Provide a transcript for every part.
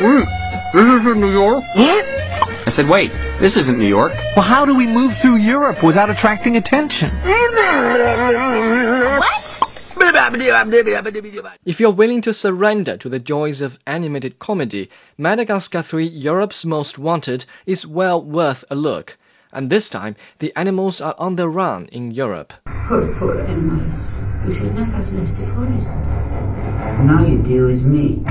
Wait, this isn't New York. I said, wait, this isn't New York. Well, how do we move through Europe without attracting attention? If you're willing to surrender to the joys of animated comedy, Madagascar 3 Europe's Most Wanted is well worth a look. And this time, the animals are on the run in Europe. Poor, poor animals. You should not have left the forest. Now you deal with me.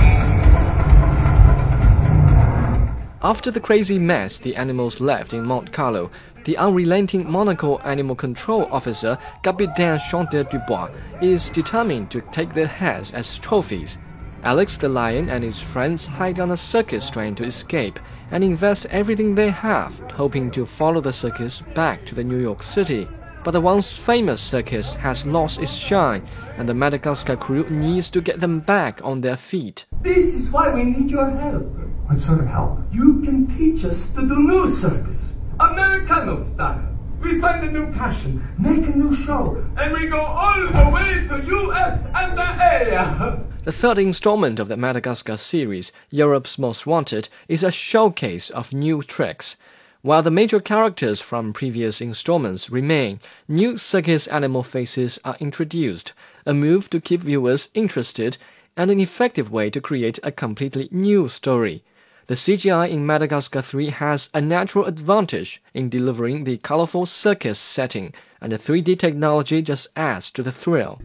After the crazy mess the animals left in Monte Carlo, the unrelenting Monaco animal control officer Capitaine Chantel Dubois is determined to take their heads as trophies. Alex the lion and his friends hide on a circus train to escape and invest everything they have, hoping to follow the circus back to the New York City. But the once famous circus has lost its shine, and the Madagascar crew needs to get them back on their feet. This is why we need your help. What sort of help? You can teach us to do new circus, Americano style. We find a new passion, make a new show, and we go all the way to US and the A. The third installment of the Madagascar series, Europe's Most Wanted, is a showcase of new tricks. While the major characters from previous installments remain, new circus animal faces are introduced, a move to keep viewers interested and an effective way to create a completely new story. The CGI in Madagascar 3 has a natural advantage in delivering the colorful circus setting, and the 3D technology just adds to the thrill.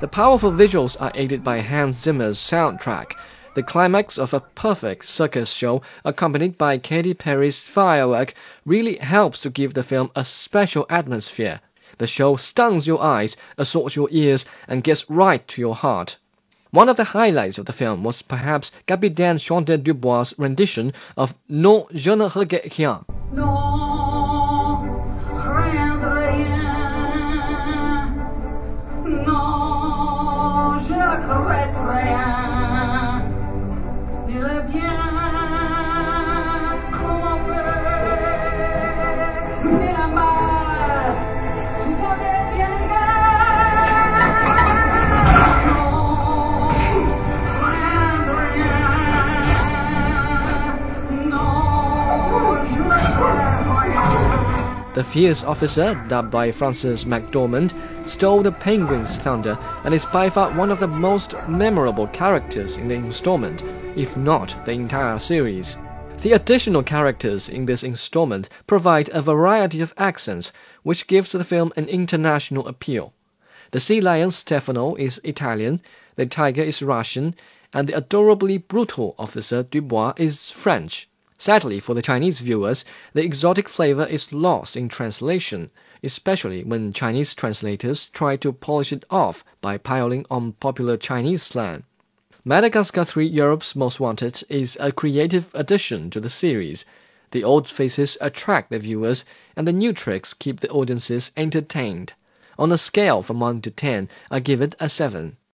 The powerful visuals are aided by Hans Zimmer's soundtrack. The climax of a perfect circus show, accompanied by Katy Perry's firework, really helps to give the film a special atmosphere. The show stuns your eyes, assaults your ears, and gets right to your heart. One of the highlights of the film was perhaps Capitaine Chantel Dubois' rendition of Non, je ne regrette rien. The fierce officer, dubbed by Frances McDormand, stole the penguin's thunder and is by far one of the most memorable characters in the installment, if not the entire series. The additional characters in this installment provide a variety of accents, which gives the film an international appeal. The sea lion Stefano is Italian, the tiger is Russian, and the adorably brutal officer Dubois is French. Sadly for the Chinese viewers, the exotic flavor is lost in translation, especially when Chinese translators try to polish it off by piling on popular Chinese slang. Madagascar 3 Europe's Most Wanted is a creative addition to the series. The old faces attract the viewers, and the new tricks keep the audiences entertained. On a scale from 1 to 10, I give it a 7.